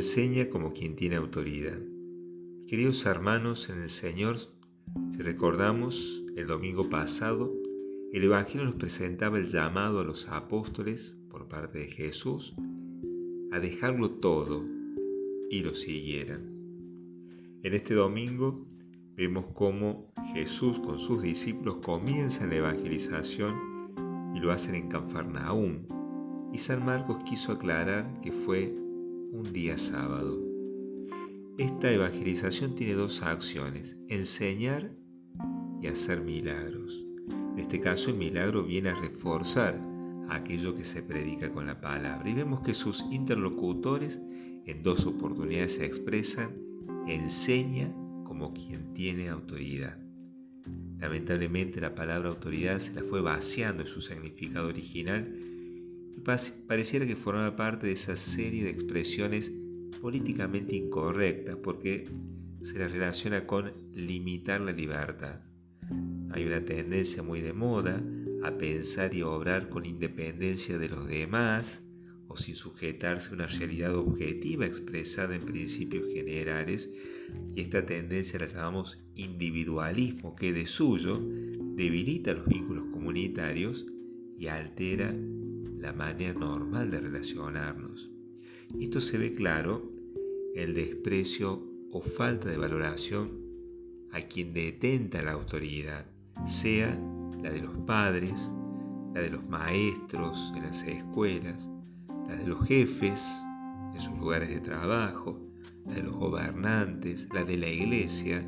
enseña como quien tiene autoridad. Queridos hermanos en el Señor, si recordamos el domingo pasado, el Evangelio nos presentaba el llamado a los apóstoles por parte de Jesús a dejarlo todo y lo siguieran. En este domingo vemos cómo Jesús con sus discípulos comienza la evangelización y lo hacen en Canfarnaúm. Y San Marcos quiso aclarar que fue un día sábado. Esta evangelización tiene dos acciones, enseñar y hacer milagros. En este caso el milagro viene a reforzar aquello que se predica con la palabra. Y vemos que sus interlocutores en dos oportunidades se expresan, enseña como quien tiene autoridad. Lamentablemente la palabra autoridad se la fue vaciando en su significado original y pareciera que formaba parte de esa serie de expresiones políticamente incorrectas porque se la relaciona con limitar la libertad. Hay una tendencia muy de moda a pensar y obrar con independencia de los demás o sin sujetarse a una realidad objetiva expresada en principios generales y esta tendencia la llamamos individualismo que de suyo debilita los vínculos comunitarios y altera la manera normal de relacionarnos. Esto se ve claro el desprecio o falta de valoración a quien detenta la autoridad, sea la de los padres, la de los maestros en las escuelas, la de los jefes en sus lugares de trabajo, la de los gobernantes, la de la iglesia,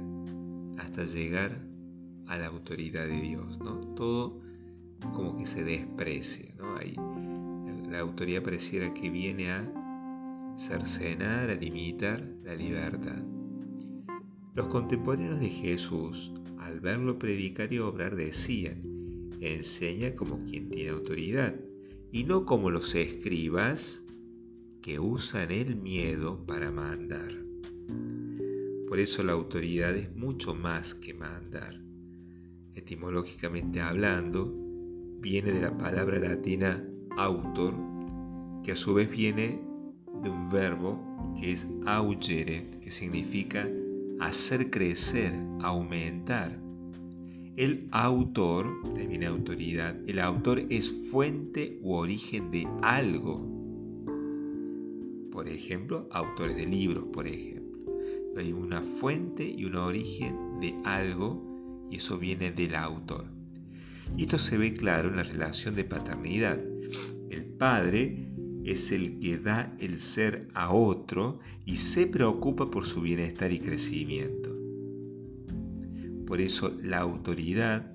hasta llegar a la autoridad de Dios. ¿no? Todo como que se desprecia. ¿no? la autoridad pareciera que viene a cercenar, a limitar la libertad. Los contemporáneos de Jesús, al verlo predicar y obrar, decían, enseña como quien tiene autoridad, y no como los escribas que usan el miedo para mandar. Por eso la autoridad es mucho más que mandar. Etimológicamente hablando, viene de la palabra latina autor, que a su vez viene de un verbo que es augere, que significa hacer crecer, aumentar. El autor, de viene autoridad, el autor es fuente u origen de algo. Por ejemplo, autores de libros, por ejemplo. Hay una fuente y un origen de algo y eso viene del autor. Y esto se ve claro en la relación de paternidad. El padre es el que da el ser a otro y se preocupa por su bienestar y crecimiento. Por eso la autoridad,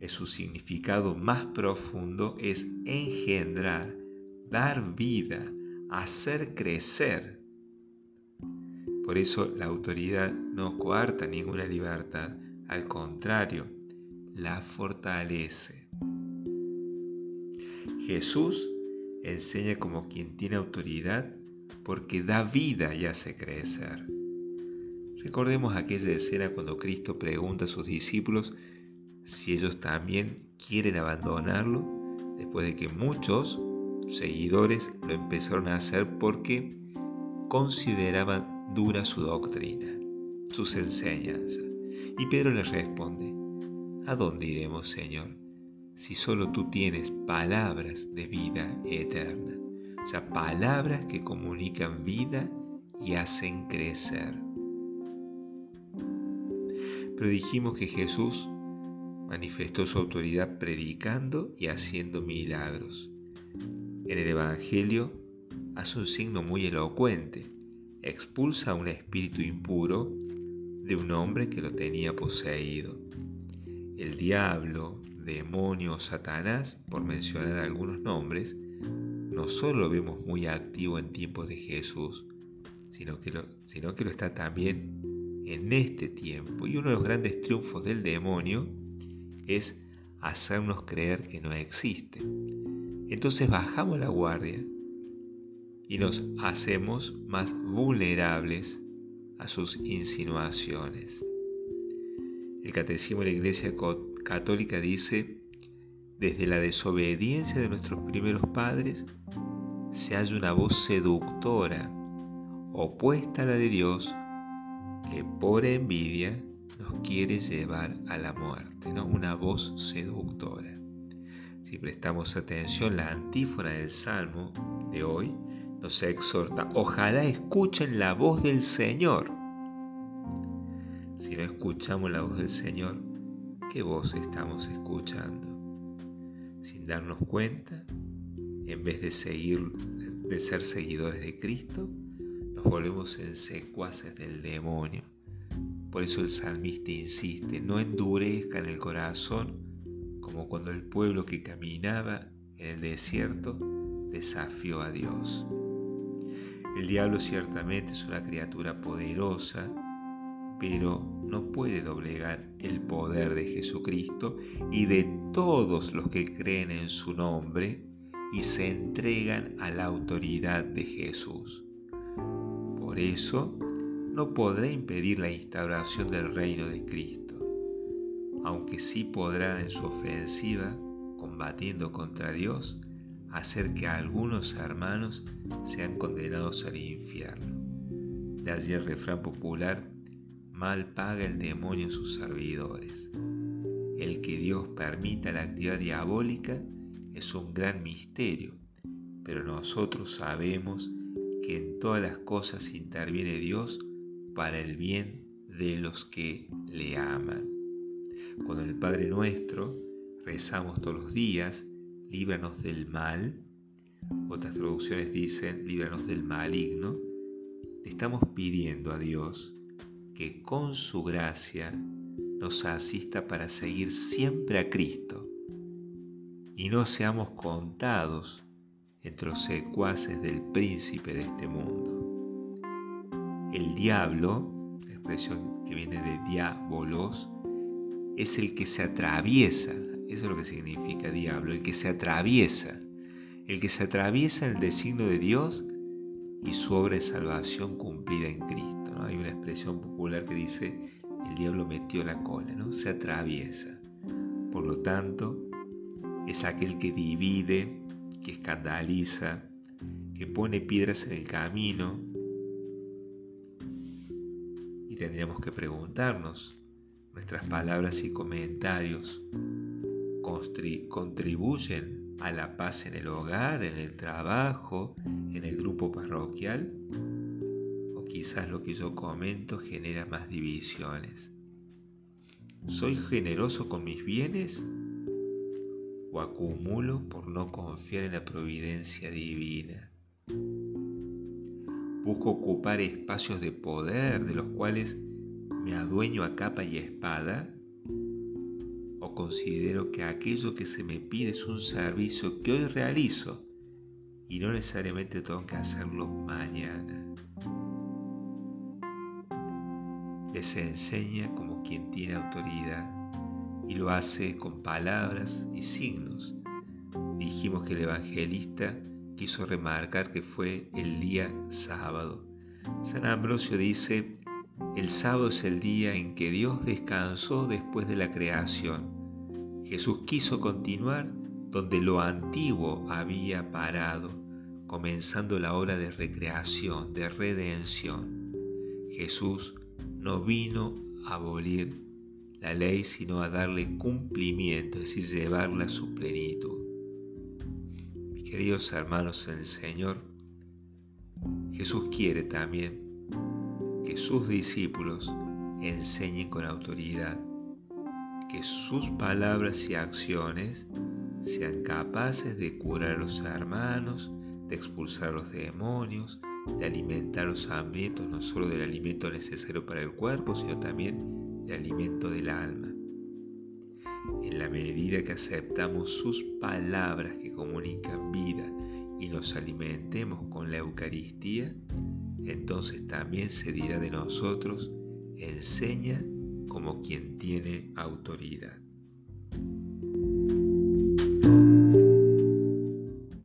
en su significado más profundo, es engendrar, dar vida, hacer crecer. Por eso la autoridad no coarta ninguna libertad, al contrario, la fortalece. Jesús enseña como quien tiene autoridad porque da vida y hace crecer. Recordemos aquella escena cuando Cristo pregunta a sus discípulos si ellos también quieren abandonarlo, después de que muchos seguidores lo empezaron a hacer porque consideraban dura su doctrina, sus enseñanzas. Y Pedro les responde, ¿a dónde iremos, Señor? si solo tú tienes palabras de vida eterna. O sea, palabras que comunican vida y hacen crecer. Pero dijimos que Jesús manifestó su autoridad predicando y haciendo milagros. En el Evangelio hace un signo muy elocuente. Expulsa a un espíritu impuro de un hombre que lo tenía poseído. El diablo, demonio Satanás, por mencionar algunos nombres, no solo lo vemos muy activo en tiempos de Jesús, sino que, lo, sino que lo está también en este tiempo. Y uno de los grandes triunfos del demonio es hacernos creer que no existe. Entonces bajamos la guardia y nos hacemos más vulnerables a sus insinuaciones. El Catecismo de la Iglesia católica dice, desde la desobediencia de nuestros primeros padres se halla una voz seductora, opuesta a la de Dios, que por envidia nos quiere llevar a la muerte. Una voz seductora. Si prestamos atención, la antífona del Salmo de hoy nos exhorta, ojalá escuchen la voz del Señor. Si no escuchamos la voz del Señor, ¿qué voz estamos escuchando? Sin darnos cuenta, en vez de ser seguidores de Cristo, nos volvemos en secuaces del demonio. Por eso el salmista insiste, no endurezcan el corazón como cuando el pueblo que caminaba en el desierto desafió a Dios. El diablo ciertamente es una criatura poderosa, pero no puede doblegar el poder de Jesucristo y de todos los que creen en su nombre y se entregan a la autoridad de Jesús. Por eso, no podrá impedir la instauración del reino de Cristo, aunque sí podrá en su ofensiva, combatiendo contra Dios, hacer que algunos hermanos sean condenados al infierno. De allí el refrán popular, mal paga el demonio sus servidores. El que Dios permita la actividad diabólica es un gran misterio, pero nosotros sabemos que en todas las cosas interviene Dios para el bien de los que le aman. Cuando el Padre nuestro rezamos todos los días, líbranos del mal, otras traducciones dicen, líbranos del maligno, le estamos pidiendo a Dios que con su gracia nos asista para seguir siempre a Cristo y no seamos contados entre los secuaces del príncipe de este mundo. El diablo, la expresión que viene de diabolos, es el que se atraviesa, eso es lo que significa diablo, el que se atraviesa, el que se atraviesa el designio de Dios y su obra de salvación cumplida en Cristo. ¿no? Hay una expresión popular que dice, el diablo metió la cola, ¿no? se atraviesa. Por lo tanto, es aquel que divide, que escandaliza, que pone piedras en el camino. Y tendríamos que preguntarnos, nuestras palabras y comentarios contribuyen a la paz en el hogar, en el trabajo, en el grupo parroquial? ¿O quizás lo que yo comento genera más divisiones? ¿Soy generoso con mis bienes? o acumulo por no confiar en la providencia divina. Busco ocupar espacios de poder de los cuales me adueño a capa y espada considero que aquello que se me pide es un servicio que hoy realizo y no necesariamente tengo que hacerlo mañana. Les enseña como quien tiene autoridad y lo hace con palabras y signos. Dijimos que el evangelista quiso remarcar que fue el día sábado. San Ambrosio dice, el sábado es el día en que Dios descansó después de la creación. Jesús quiso continuar donde lo antiguo había parado, comenzando la hora de recreación, de redención. Jesús no vino a abolir la ley, sino a darle cumplimiento, es decir, llevarla a su plenitud. Mis queridos hermanos en el Señor, Jesús quiere también que sus discípulos enseñen con autoridad, que sus palabras y acciones sean capaces de curar a los hermanos, de expulsar a los demonios, de alimentar los hambrientos, no solo del alimento necesario para el cuerpo, sino también de alimento del alma. En la medida que aceptamos sus palabras que comunican vida y nos alimentemos con la Eucaristía, entonces también se dirá de nosotros, enseña como quien tiene autoridad.